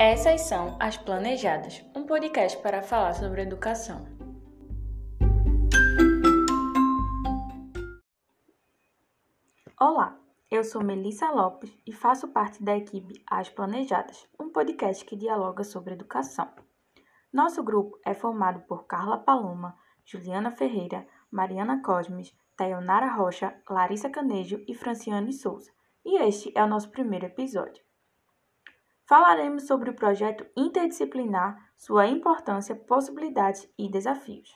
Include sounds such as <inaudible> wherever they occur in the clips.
Essas são as Planejadas, um podcast para falar sobre educação. Olá, eu sou Melissa Lopes e faço parte da equipe As Planejadas, um podcast que dialoga sobre educação. Nosso grupo é formado por Carla Paloma, Juliana Ferreira, Mariana Cosmes, Tayonara Rocha, Larissa Canejo e Franciane Souza. E este é o nosso primeiro episódio. Falaremos sobre o projeto interdisciplinar, sua importância, possibilidades e desafios.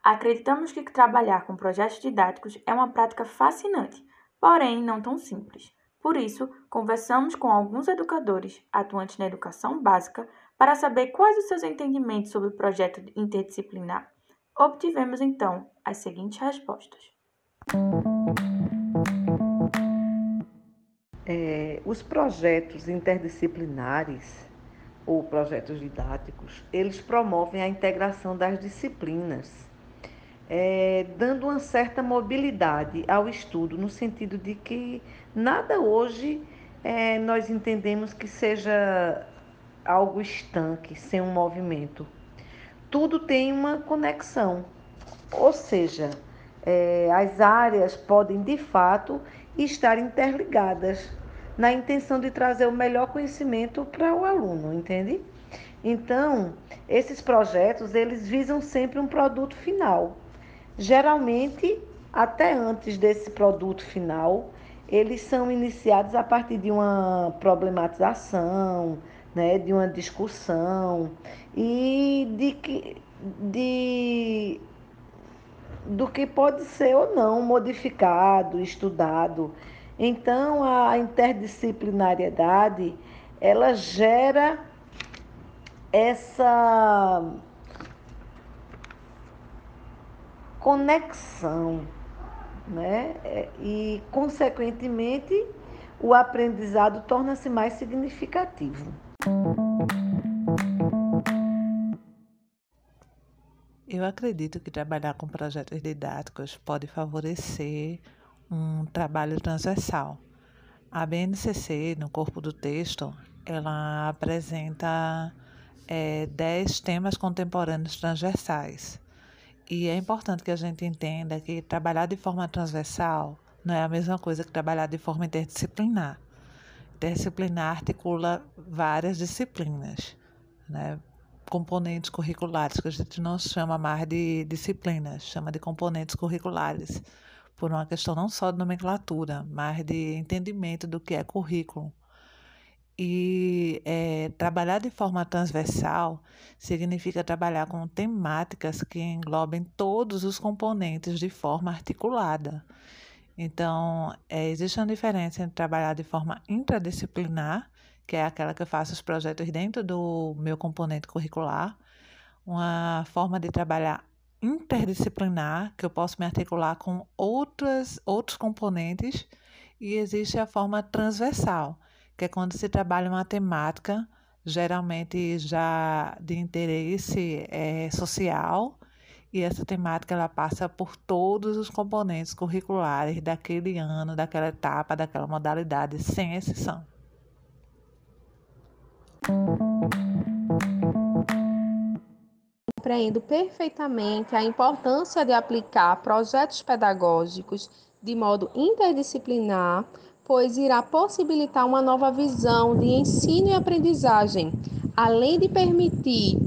Acreditamos que trabalhar com projetos didáticos é uma prática fascinante, porém não tão simples. Por isso, conversamos com alguns educadores atuantes na educação básica para saber quais os seus entendimentos sobre o projeto interdisciplinar. Obtivemos então as seguintes respostas. É, os projetos interdisciplinares ou projetos didáticos, eles promovem a integração das disciplinas, é, dando uma certa mobilidade ao estudo, no sentido de que nada hoje é, nós entendemos que seja algo estanque, sem um movimento. Tudo tem uma conexão, ou seja, é, as áreas podem de fato estar interligadas na intenção de trazer o melhor conhecimento para o aluno, entende? Então, esses projetos, eles visam sempre um produto final. Geralmente, até antes desse produto final, eles são iniciados a partir de uma problematização, né, de uma discussão e de que de do que pode ser ou não modificado, estudado. Então a interdisciplinariedade ela gera essa conexão, né? E consequentemente o aprendizado torna-se mais significativo. Eu acredito que trabalhar com projetos didáticos pode favorecer um trabalho transversal. A BNCC, no corpo do texto, ela apresenta é, dez temas contemporâneos transversais. E é importante que a gente entenda que trabalhar de forma transversal não é a mesma coisa que trabalhar de forma interdisciplinar. Interdisciplinar articula várias disciplinas, né? Componentes curriculares, que a gente não chama mais de disciplinas, chama de componentes curriculares, por uma questão não só de nomenclatura, mas de entendimento do que é currículo. E é, trabalhar de forma transversal significa trabalhar com temáticas que englobem todos os componentes de forma articulada. Então, é, existe uma diferença entre trabalhar de forma intradisciplinar, que é aquela que eu faço os projetos dentro do meu componente curricular, uma forma de trabalhar interdisciplinar, que eu posso me articular com outras, outros componentes, e existe a forma transversal, que é quando se trabalha uma temática, geralmente já de interesse é, social, e essa temática ela passa por todos os componentes curriculares daquele ano, daquela etapa, daquela modalidade, sem exceção. Compreendo perfeitamente a importância de aplicar projetos pedagógicos de modo interdisciplinar, pois irá possibilitar uma nova visão de ensino e aprendizagem, além de permitir,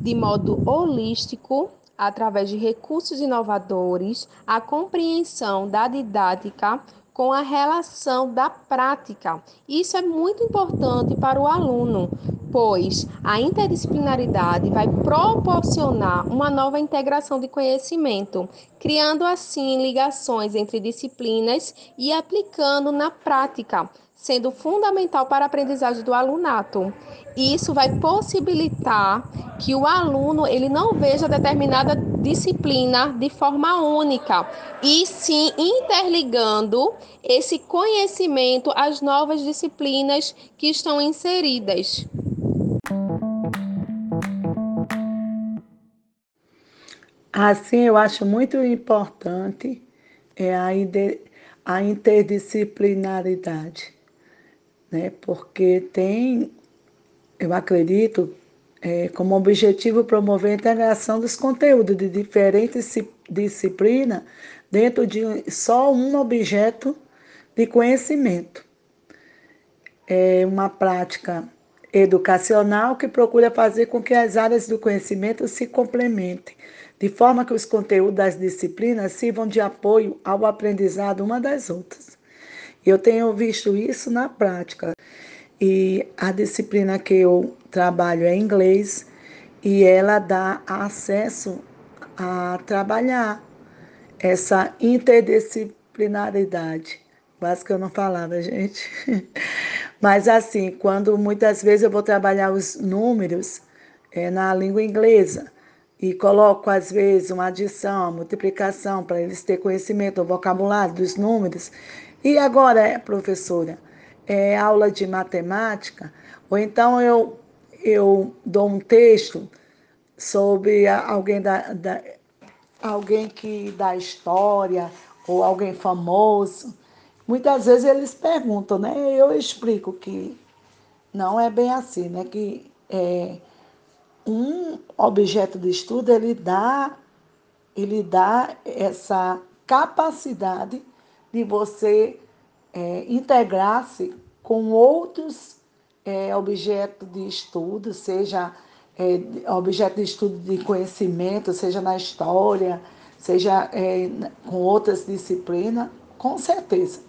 de modo holístico, através de recursos inovadores, a compreensão da didática com a relação da prática. Isso é muito importante para o aluno, pois a interdisciplinaridade vai proporcionar uma nova integração de conhecimento, criando assim ligações entre disciplinas e aplicando na prática sendo fundamental para a aprendizagem do alunato. Isso vai possibilitar que o aluno ele não veja determinada disciplina de forma única, e sim interligando esse conhecimento às novas disciplinas que estão inseridas. Assim, eu acho muito importante é a, a interdisciplinaridade né? Porque tem eu acredito, é, como objetivo promover a integração dos conteúdos de diferentes disciplinas dentro de só um objeto de conhecimento. É uma prática educacional que procura fazer com que as áreas do conhecimento se complementem, de forma que os conteúdos das disciplinas sirvam de apoio ao aprendizado uma das outras. Eu tenho visto isso na prática. E a disciplina que eu trabalho é inglês e ela dá acesso a trabalhar essa interdisciplinaridade. Quase que eu não falava, gente. <laughs> Mas assim, quando muitas vezes eu vou trabalhar os números é, na língua inglesa e coloco às vezes uma adição, uma multiplicação para eles terem conhecimento do vocabulário dos números. E agora, professora, é aula de matemática, ou então eu, eu dou um texto sobre alguém da, da alguém que dá história ou alguém famoso. Muitas vezes eles perguntam, né? Eu explico que não é bem assim, né? Que é, um objeto de estudo ele dá, ele dá essa capacidade de você é, integrar-se com outros é, objetos de estudo, seja é, objeto de estudo de conhecimento, seja na história, seja é, com outras disciplinas, com certeza.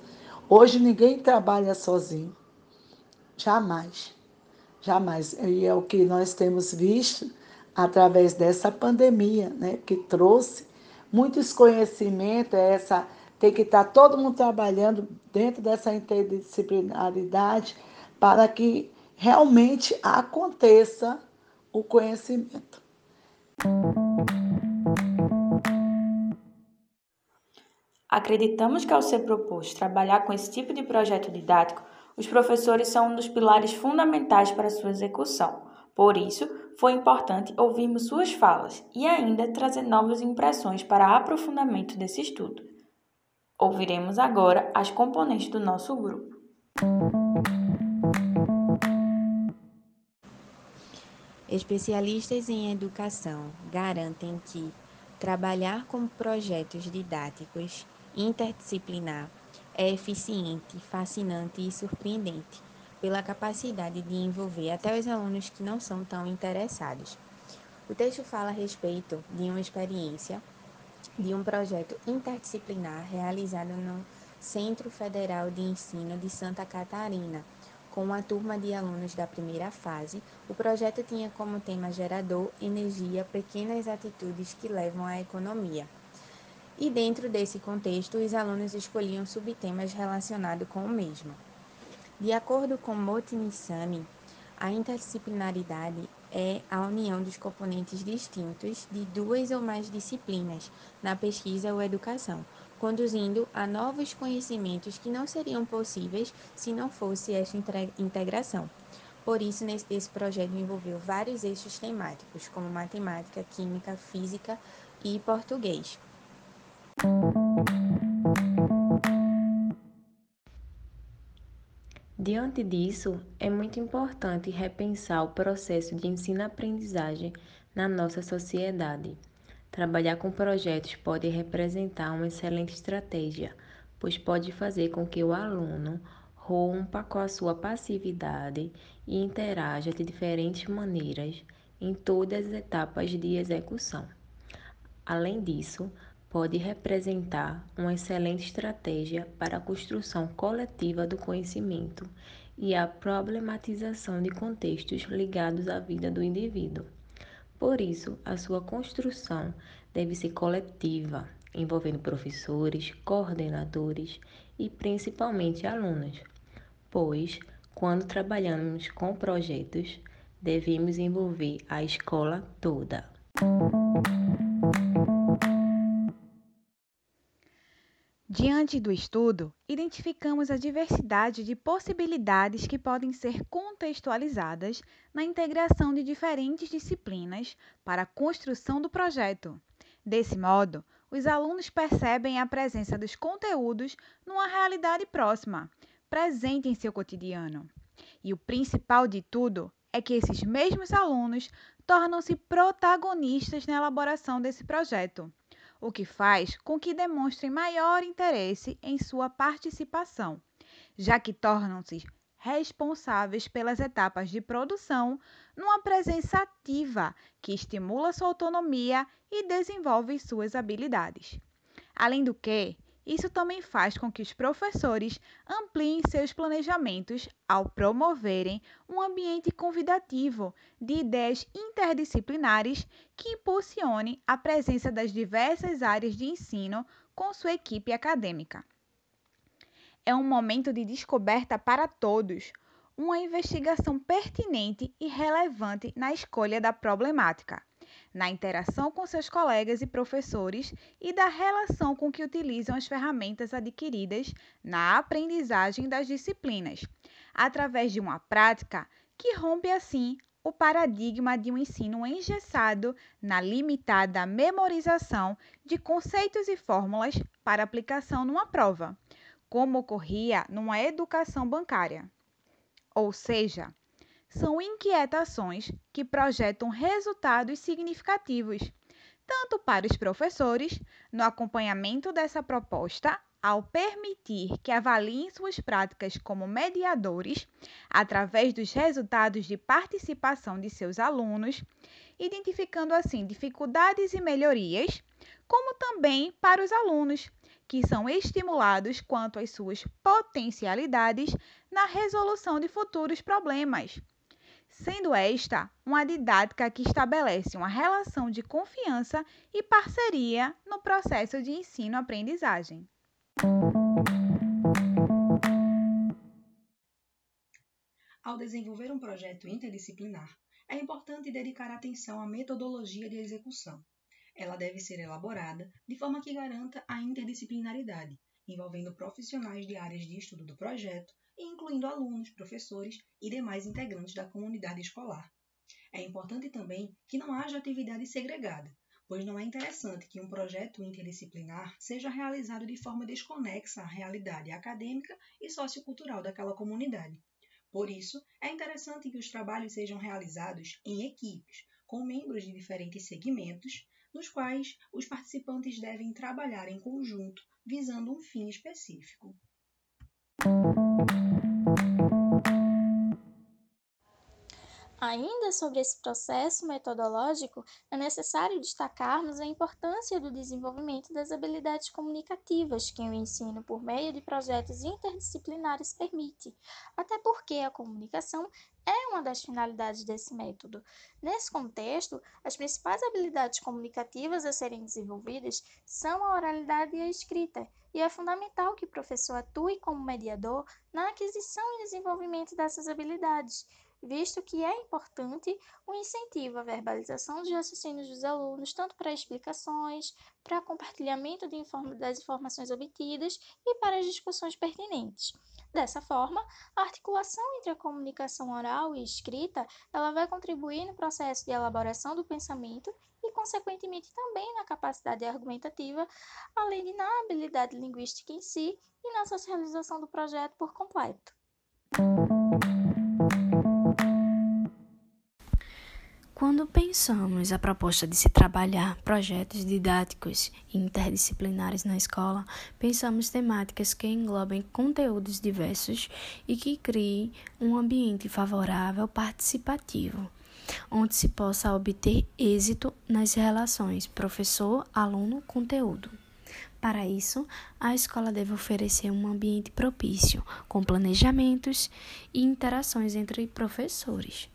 Hoje ninguém trabalha sozinho. Jamais. Jamais. E é o que nós temos visto através dessa pandemia, né, que trouxe muitos conhecimentos, essa tem que estar todo mundo trabalhando dentro dessa interdisciplinaridade para que realmente aconteça o conhecimento. Acreditamos que, ao ser proposto trabalhar com esse tipo de projeto didático, os professores são um dos pilares fundamentais para sua execução. Por isso, foi importante ouvirmos suas falas e ainda trazer novas impressões para aprofundamento desse estudo. Ouviremos agora as componentes do nosso grupo. Especialistas em educação garantem que trabalhar com projetos didáticos interdisciplinar é eficiente, fascinante e surpreendente, pela capacidade de envolver até os alunos que não são tão interessados. O texto fala a respeito de uma experiência de um projeto interdisciplinar realizado no Centro Federal de Ensino de Santa Catarina. Com uma turma de alunos da primeira fase, o projeto tinha como tema gerador, energia, pequenas atitudes que levam à economia. E dentro desse contexto, os alunos escolhiam subtemas relacionados com o mesmo. De acordo com Motinissami, a interdisciplinaridade é a união dos componentes distintos de duas ou mais disciplinas na pesquisa ou educação, conduzindo a novos conhecimentos que não seriam possíveis se não fosse esta integração. Por isso, nesse, esse projeto envolveu vários eixos temáticos, como matemática, química, física e português. Diante disso, é muito importante repensar o processo de ensino-aprendizagem na nossa sociedade. Trabalhar com projetos pode representar uma excelente estratégia, pois pode fazer com que o aluno rompa com a sua passividade e interaja de diferentes maneiras em todas as etapas de execução. Além disso, pode representar uma excelente estratégia para a construção coletiva do conhecimento e a problematização de contextos ligados à vida do indivíduo. Por isso, a sua construção deve ser coletiva, envolvendo professores, coordenadores e principalmente alunos, pois, quando trabalhamos com projetos, devemos envolver a escola toda. Diante do estudo, identificamos a diversidade de possibilidades que podem ser contextualizadas na integração de diferentes disciplinas para a construção do projeto. Desse modo, os alunos percebem a presença dos conteúdos numa realidade próxima, presente em seu cotidiano. E o principal de tudo é que esses mesmos alunos tornam-se protagonistas na elaboração desse projeto, o que faz com que demonstrem maior interesse em sua participação, já que tornam-se responsáveis pelas etapas de produção numa presença ativa que estimula sua autonomia e desenvolve suas habilidades. Além do que, isso também faz com que os professores ampliem seus planejamentos ao promoverem um ambiente convidativo de ideias interdisciplinares que impulsionem a presença das diversas áreas de ensino com sua equipe acadêmica. É um momento de descoberta para todos, uma investigação pertinente e relevante na escolha da problemática, na interação com seus colegas e professores e da relação com que utilizam as ferramentas adquiridas na aprendizagem das disciplinas, através de uma prática que rompe assim o paradigma de um ensino engessado na limitada memorização de conceitos e fórmulas para aplicação numa prova como ocorria numa educação bancária. Ou seja, são inquietações que projetam resultados significativos, tanto para os professores, no acompanhamento dessa proposta, ao permitir que avaliem suas práticas como mediadores, através dos resultados de participação de seus alunos, identificando assim dificuldades e melhorias, como também para os alunos, que são estimulados quanto às suas potencialidades na resolução de futuros problemas. Sendo esta uma didática que estabelece uma relação de confiança e parceria no processo de ensino-aprendizagem. Ao desenvolver um projeto interdisciplinar, é importante dedicar atenção à metodologia de execução ela deve ser elaborada de forma que garanta a interdisciplinaridade, envolvendo profissionais de áreas de estudo do projeto incluindo alunos, professores e demais integrantes da comunidade escolar. É importante também que não haja atividade segregada, pois não é interessante que um projeto interdisciplinar seja realizado de forma desconexa à realidade acadêmica e sociocultural daquela comunidade. Por isso, é interessante que os trabalhos sejam realizados em equipes, com membros de diferentes segmentos, nos quais os participantes devem trabalhar em conjunto visando um fim específico. Ainda sobre esse processo metodológico, é necessário destacarmos a importância do desenvolvimento das habilidades comunicativas que o ensino por meio de projetos interdisciplinares permite, até porque a comunicação é uma das finalidades desse método. Nesse contexto, as principais habilidades comunicativas a serem desenvolvidas são a oralidade e a escrita, e é fundamental que o professor atue como mediador na aquisição e desenvolvimento dessas habilidades, visto que é importante o incentivo à verbalização dos raciocínios dos alunos, tanto para explicações, para compartilhamento inform das informações obtidas e para as discussões pertinentes. Dessa forma, a articulação entre a comunicação oral e escrita, ela vai contribuir no processo de elaboração do pensamento e, consequentemente, também na capacidade argumentativa, além de na habilidade linguística em si e na socialização do projeto por completo. Quando pensamos a proposta de se trabalhar projetos didáticos interdisciplinares na escola, pensamos temáticas que englobem conteúdos diversos e que criem um ambiente favorável participativo, onde se possa obter êxito nas relações professor-aluno-conteúdo. Para isso, a escola deve oferecer um ambiente propício, com planejamentos e interações entre professores,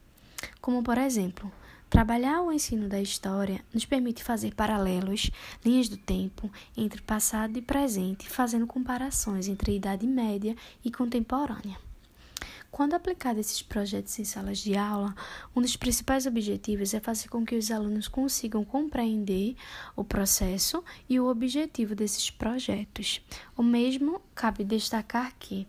como por exemplo, Trabalhar o ensino da história nos permite fazer paralelos, linhas do tempo entre passado e presente, fazendo comparações entre a Idade Média e contemporânea. Quando aplicado esses projetos em salas de aula, um dos principais objetivos é fazer com que os alunos consigam compreender o processo e o objetivo desses projetos. O mesmo cabe destacar que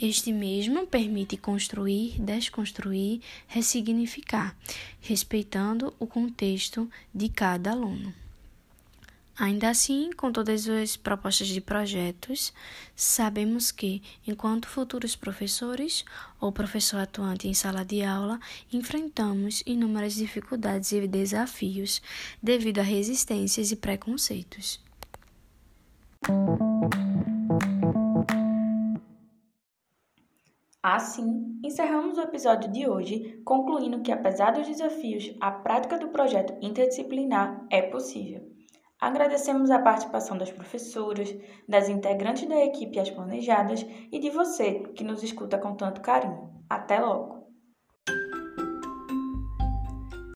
este mesmo permite construir, desconstruir, ressignificar, respeitando o contexto de cada aluno. Ainda assim, com todas as propostas de projetos, sabemos que, enquanto futuros professores ou professor atuante em sala de aula, enfrentamos inúmeras dificuldades e desafios devido a resistências e preconceitos. Assim, encerramos o episódio de hoje, concluindo que, apesar dos desafios, a prática do projeto interdisciplinar é possível. Agradecemos a participação das professoras, das integrantes da equipe As Planejadas e de você que nos escuta com tanto carinho. Até logo!